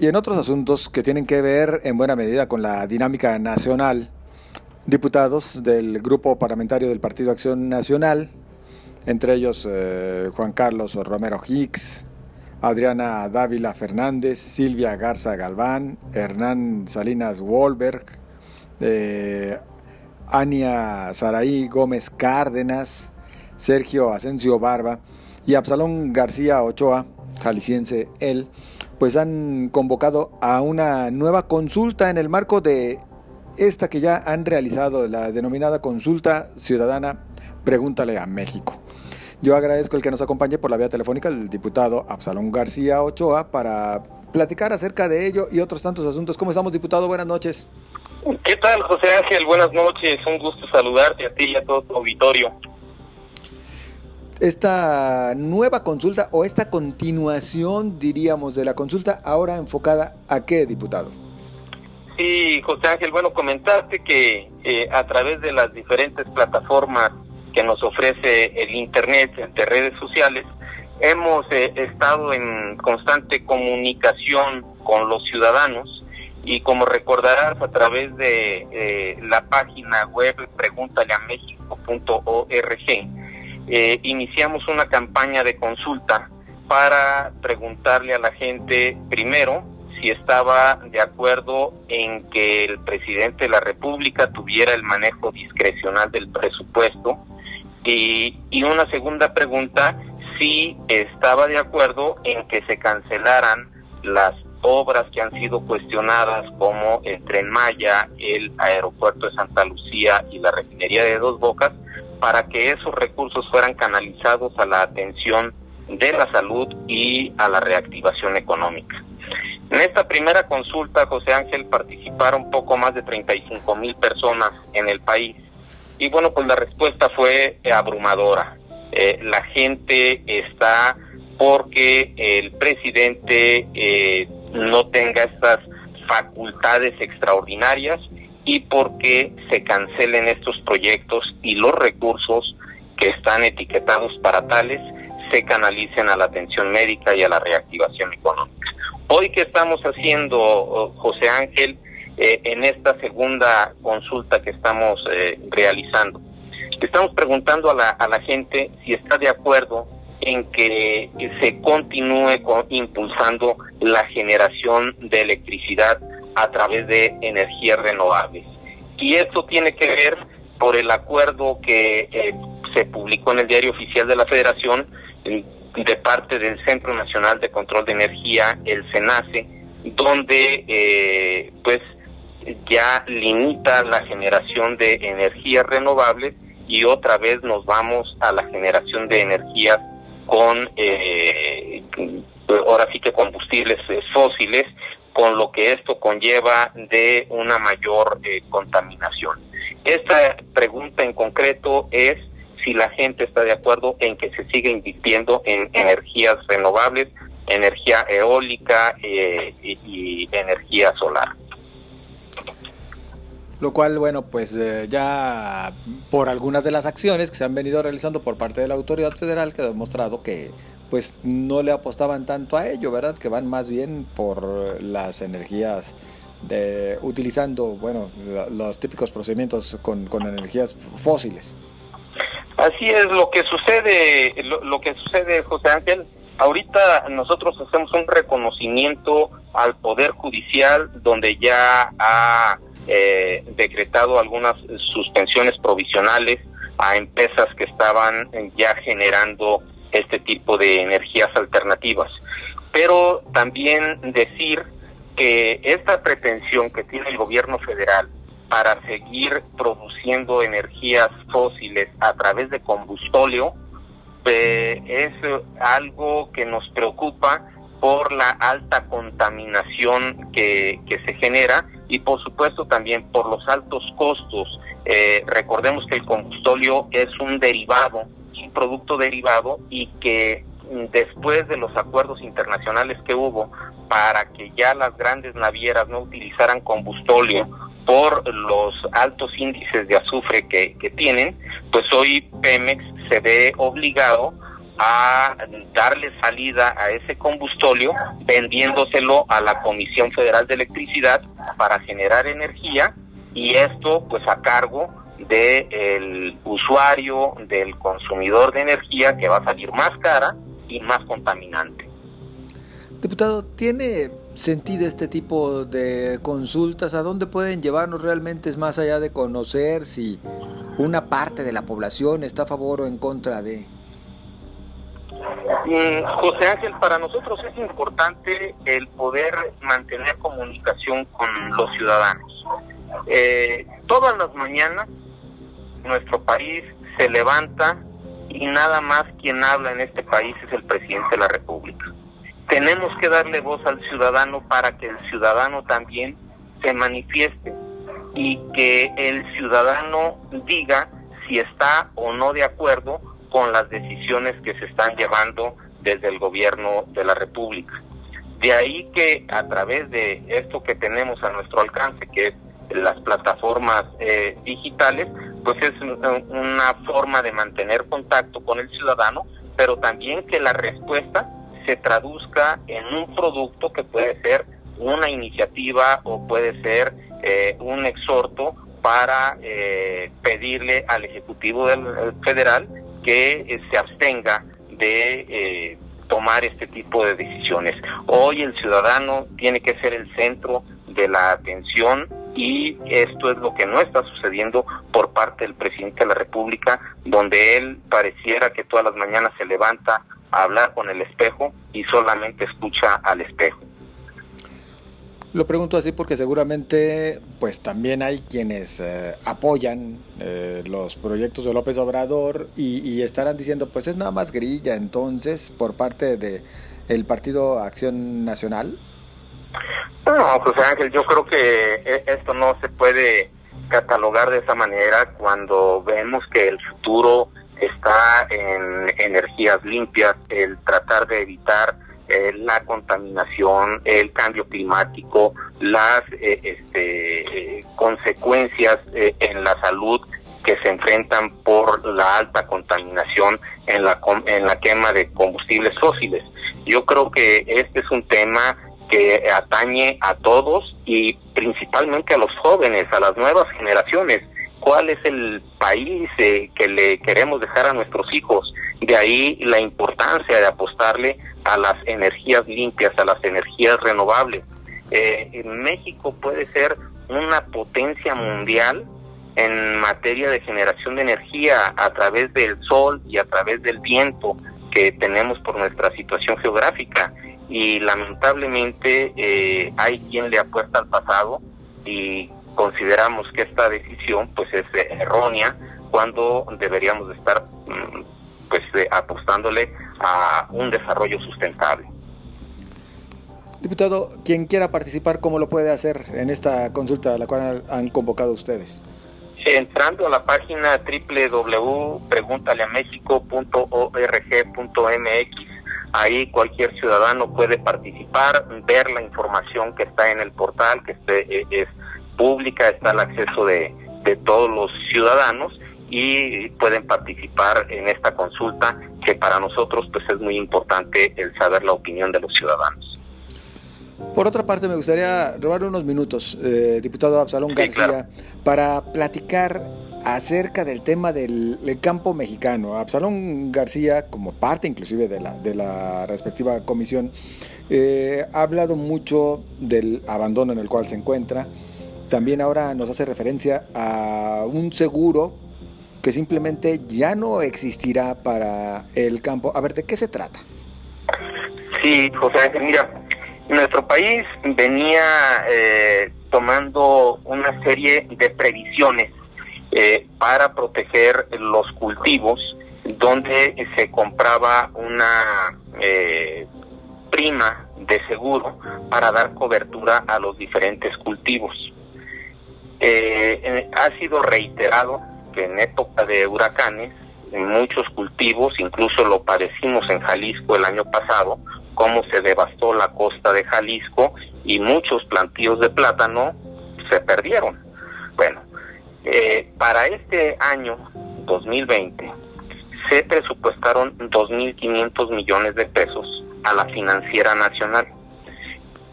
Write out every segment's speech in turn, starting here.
Y en otros asuntos que tienen que ver en buena medida con la dinámica nacional, diputados del grupo parlamentario del Partido Acción Nacional, entre ellos eh, Juan Carlos Romero Hicks, Adriana Dávila Fernández, Silvia Garza Galván, Hernán Salinas Wolberg, eh, Ania Saraí Gómez Cárdenas, Sergio Asensio Barba y Absalón García Ochoa, jalisciense él, pues han convocado a una nueva consulta en el marco de esta que ya han realizado, la denominada consulta ciudadana Pregúntale a México. Yo agradezco el que nos acompañe por la vía telefónica el diputado Absalón García Ochoa para platicar acerca de ello y otros tantos asuntos. ¿Cómo estamos, diputado? Buenas noches. ¿Qué tal, José Ángel? Buenas noches. Un gusto saludarte a ti y a todo tu auditorio esta nueva consulta o esta continuación, diríamos, de la consulta, ahora enfocada a qué, diputado? Sí, José Ángel, bueno, comentaste que eh, a través de las diferentes plataformas que nos ofrece el Internet, de redes sociales, hemos eh, estado en constante comunicación con los ciudadanos y como recordarás a través de eh, la página web preguntaleamexico.org, eh, iniciamos una campaña de consulta para preguntarle a la gente primero si estaba de acuerdo en que el presidente de la República tuviera el manejo discrecional del presupuesto. Y, y una segunda pregunta si estaba de acuerdo en que se cancelaran las obras que han sido cuestionadas como el tren Maya, el aeropuerto de Santa Lucía y la refinería de Dos Bocas para que esos recursos fueran canalizados a la atención de la salud y a la reactivación económica. En esta primera consulta, José Ángel, participaron poco más de 35 mil personas en el país. Y bueno, pues la respuesta fue abrumadora. Eh, la gente está porque el presidente eh, no tenga estas facultades extraordinarias y porque se cancelen estos proyectos y los recursos que están etiquetados para tales se canalicen a la atención médica y a la reactivación económica. Hoy que estamos haciendo, José Ángel, eh, en esta segunda consulta que estamos eh, realizando, estamos preguntando a la, a la gente si está de acuerdo en que se continúe impulsando la generación de electricidad a través de energías renovables. Y esto tiene que ver por el acuerdo que eh, se publicó en el Diario Oficial de la Federación de parte del Centro Nacional de Control de Energía, el CENACE, donde eh, pues ya limita la generación de energías renovables y otra vez nos vamos a la generación de energías con eh, ahora sí que combustibles fósiles con lo que esto conlleva de una mayor eh, contaminación. Esta pregunta en concreto es si la gente está de acuerdo en que se siga invirtiendo en energías renovables, energía eólica eh, y, energía solar. Lo cual, bueno, pues eh, ya por algunas de las acciones que se han venido realizando por parte de la autoridad federal quedó demostrado que pues no le apostaban tanto a ello, ¿verdad? Que van más bien por las energías de, utilizando, bueno, los típicos procedimientos con, con energías fósiles. Así es lo que sucede, lo, que sucede, José Ángel. Ahorita nosotros hacemos un reconocimiento al Poder Judicial donde ya ha eh, decretado algunas suspensiones provisionales a empresas que estaban ya generando este tipo de energías alternativas. Pero también decir que esta pretensión que tiene el gobierno federal para seguir produciendo energías fósiles a través de combustóleo eh, es algo que nos preocupa por la alta contaminación que, que se genera y por supuesto también por los altos costos. Eh, recordemos que el combustóleo es un derivado un producto derivado y que después de los acuerdos internacionales que hubo para que ya las grandes navieras no utilizaran combustóleo por los altos índices de azufre que, que tienen, pues hoy Pemex se ve obligado a darle salida a ese combustóleo vendiéndoselo a la Comisión Federal de Electricidad para generar energía y esto pues a cargo del usuario, del consumidor de energía que va a salir más cara y más contaminante. Diputado, ¿tiene sentido este tipo de consultas? ¿A dónde pueden llevarnos realmente? Es más allá de conocer si una parte de la población está a favor o en contra de... Mm, José Ángel, para nosotros es importante el poder mantener comunicación con los ciudadanos. Eh, todas las mañanas nuestro país se levanta y nada más quien habla en este país es el presidente de la República. Tenemos que darle voz al ciudadano para que el ciudadano también se manifieste y que el ciudadano diga si está o no de acuerdo con las decisiones que se están llevando desde el gobierno de la República. De ahí que a través de esto que tenemos a nuestro alcance, que es las plataformas eh, digitales, pues es una forma de mantener contacto con el ciudadano, pero también que la respuesta se traduzca en un producto que puede ser una iniciativa o puede ser eh, un exhorto para eh, pedirle al Ejecutivo del, Federal que se abstenga de tomar este tipo de decisiones. Hoy el ciudadano tiene que ser el centro de la atención y esto es lo que no está sucediendo por parte del presidente de la República, donde él pareciera que todas las mañanas se levanta a hablar con el espejo y solamente escucha al espejo. Lo pregunto así porque seguramente pues también hay quienes eh, apoyan eh, los proyectos de López Obrador y, y, estarán diciendo pues es nada más grilla entonces por parte de el Partido Acción Nacional. No, José Ángel, yo creo que e, esto no se puede catalogar de esa manera cuando vemos que el futuro está en energías limpias, el tratar de evitar eh, la contaminación, el cambio climático, las eh, este, consecuencias eh, en la salud que se enfrentan por la alta contaminación en la, en la quema de combustibles fósiles. Yo creo que este es un tema que atañe a todos y principalmente a los jóvenes, a las nuevas generaciones. ¿Cuál es el país eh, que le queremos dejar a nuestros hijos? De ahí la importancia de apostarle a las energías limpias, a las energías renovables. Eh, México puede ser una potencia mundial en materia de generación de energía a través del sol y a través del viento que tenemos por nuestra situación geográfica y lamentablemente eh, hay quien le apuesta al pasado y consideramos que esta decisión pues es errónea cuando deberíamos estar mm, pues eh, apostándole a un desarrollo sustentable. Diputado, quien quiera participar, ¿cómo lo puede hacer en esta consulta a la cual han convocado ustedes? Entrando a la página www.preguntaleamexico.org.mx Ahí cualquier ciudadano puede participar, ver la información que está en el portal, que eh, es pública, está al acceso de, de todos los ciudadanos y pueden participar en esta consulta que para nosotros pues es muy importante el saber la opinión de los ciudadanos. Por otra parte, me gustaría robar unos minutos, eh, diputado Absalón García, para platicar acerca del tema del, campo mexicano. Absalón García, como parte inclusive de la, de la respectiva comisión, eh, ha hablado mucho del abandono en el cual se encuentra. También ahora nos hace referencia a un seguro que simplemente ya no existirá para el campo. A ver, ¿de qué se trata? Sí, José mira, nuestro país venía eh, tomando una serie de previsiones eh, para proteger los cultivos donde se compraba una eh, prima de seguro para dar cobertura a los diferentes cultivos. Eh, ha sido reiterado que en época de huracanes, muchos cultivos, incluso lo padecimos en Jalisco el año pasado, cómo se devastó la costa de Jalisco y muchos plantíos de plátano se perdieron. Bueno, eh, para este año 2020 se presupuestaron 2.500 millones de pesos a la financiera nacional.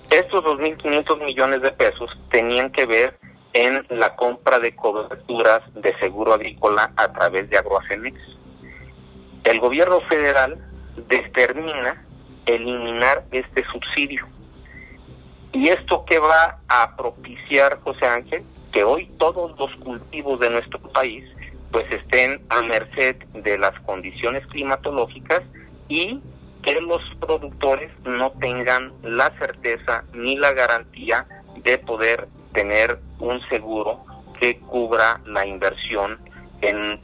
Estos 2.500 millones de pesos tenían que ver en la compra de coberturas de seguro agrícola a través de Agroacenex. El gobierno federal determina eliminar este subsidio. ¿Y esto qué va a propiciar, José Ángel? Que hoy todos los cultivos de nuestro país pues estén a merced de las condiciones climatológicas y que los productores no tengan la certeza ni la garantía de poder tener un seguro que cubra la inversión en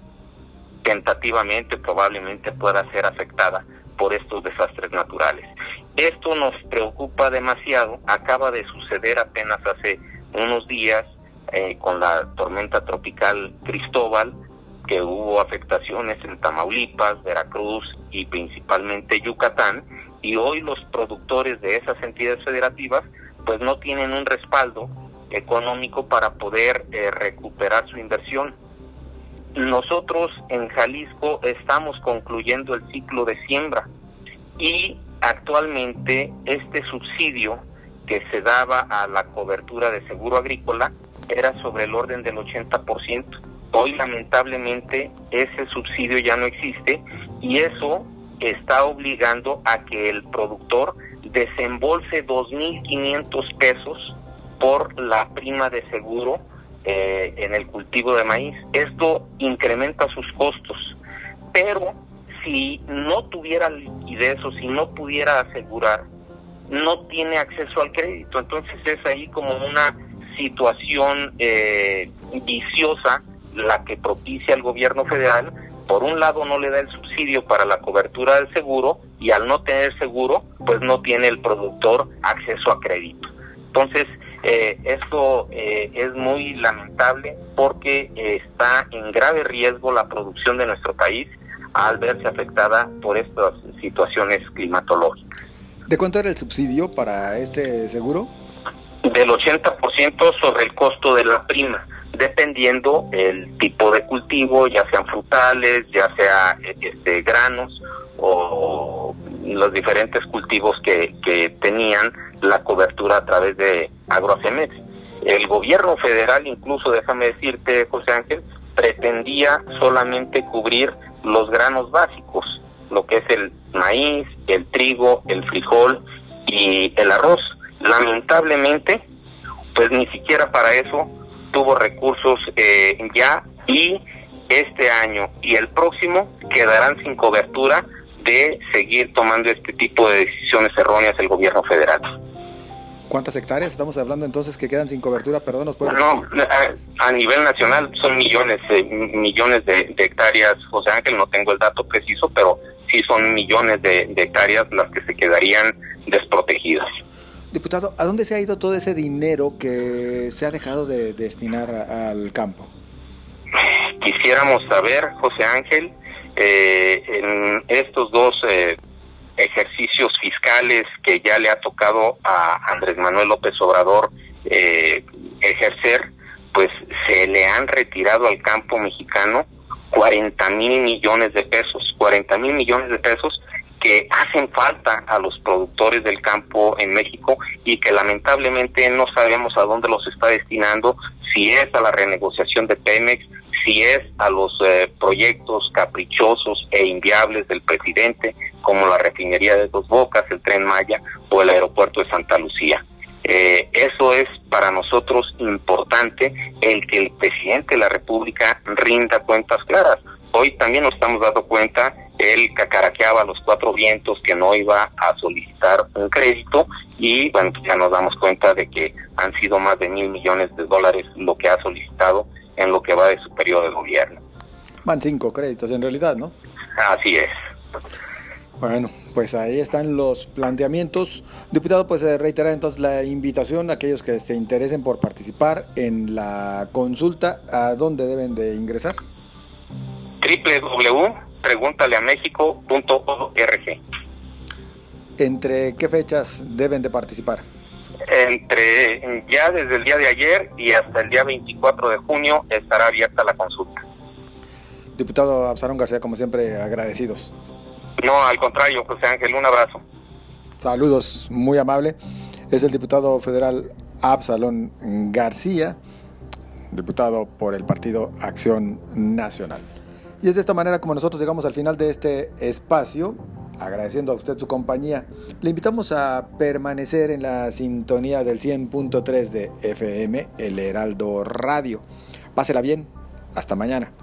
tentativamente probablemente pueda ser afectada por estos desastres naturales. Esto nos preocupa demasiado, acaba de suceder apenas hace unos días eh, con la tormenta tropical Cristóbal, que hubo afectaciones en Tamaulipas, Veracruz y principalmente Yucatán, y hoy los productores de esas entidades federativas pues no tienen un respaldo económico para poder eh, recuperar su inversión. Nosotros en Jalisco estamos concluyendo el ciclo de siembra y actualmente este subsidio que se daba a la cobertura de seguro agrícola era sobre el orden del 80%. Hoy lamentablemente ese subsidio ya no existe y eso está obligando a que el productor desembolse 2.500 pesos por la prima de seguro eh, en el cultivo de maíz. Esto incrementa sus costos, pero si no tuviera liquidez o si no pudiera asegurar, no tiene acceso al crédito. Entonces es ahí como una situación eh, viciosa la que propicia el gobierno federal. Por un lado no le da el subsidio para la cobertura del seguro y al no tener seguro, pues no tiene el productor acceso a crédito. Entonces, eh, esto eh, es muy lamentable porque está en grave riesgo la producción de nuestro país al verse afectada por estas situaciones climatológicas. ¿De cuánto era el subsidio para este seguro? Del 80% sobre el costo de la prima, dependiendo el tipo de cultivo, ya sean frutales, ya sea este, granos o los diferentes cultivos que, que tenían la cobertura a través de Agrocemex. El gobierno federal, incluso déjame decirte, José Ángel, pretendía solamente cubrir los granos básicos, lo que es el maíz, el trigo, el frijol y el arroz. Lamentablemente, pues ni siquiera para eso tuvo recursos eh, ya y este año y el próximo quedarán sin cobertura de seguir tomando este tipo de decisiones erróneas el gobierno federal. ¿Cuántas hectáreas estamos hablando entonces que quedan sin cobertura? Perdón, ¿nos puede... No, a, nivel nacional son millones, eh, millones de, hectáreas. José Ángel, no tengo el dato preciso, pero sí son millones de, hectáreas las que se quedarían desprotegidas. Diputado, ¿a dónde se ha ido todo ese dinero que se ha dejado de destinar al campo? Quisiéramos saber, José Ángel, eh, en estos dos eh, ejercicios fiscales que ya le ha tocado a Andrés Manuel López Obrador eh, ejercer, pues se le han retirado al campo mexicano 40 mil millones de pesos, 40 mil millones de pesos que hacen falta a los productores del campo en México y que lamentablemente no sabemos a dónde los está destinando, si es a la renegociación de Pemex, si es a los eh, proyectos caprichosos e inviables del presidente, como la refinería de Dos Bocas, el tren Maya o el aeropuerto de Santa Lucía. Eh, eso es para nosotros importante, el que el presidente de la República rinda cuentas claras. Hoy también nos estamos dando cuenta, él cacaraqueaba a los cuatro vientos que no iba a solicitar un crédito y bueno, ya nos damos cuenta de que han sido más de mil millones de dólares lo que ha solicitado en lo que va de su periodo de gobierno. Van cinco créditos en realidad, ¿no? Así es. Bueno, pues ahí están los planteamientos. Diputado, pues eh, reiterar entonces la invitación a aquellos que se interesen por participar en la consulta, ¿a dónde deben de ingresar? www.preguntaleamexico.org ¿Entre qué fechas deben de participar? Entre ya desde el día de ayer y hasta el día 24 de junio estará abierta la consulta. Diputado Absalón García, como siempre, agradecidos. No, al contrario, José Ángel, un abrazo. Saludos, muy amable. Es el diputado federal Absalón García, diputado por el Partido Acción Nacional. Y es de esta manera como nosotros llegamos al final de este espacio, agradeciendo a usted su compañía. Le invitamos a permanecer en la sintonía del 100.3 de FM, El Heraldo Radio. Pásela bien, hasta mañana.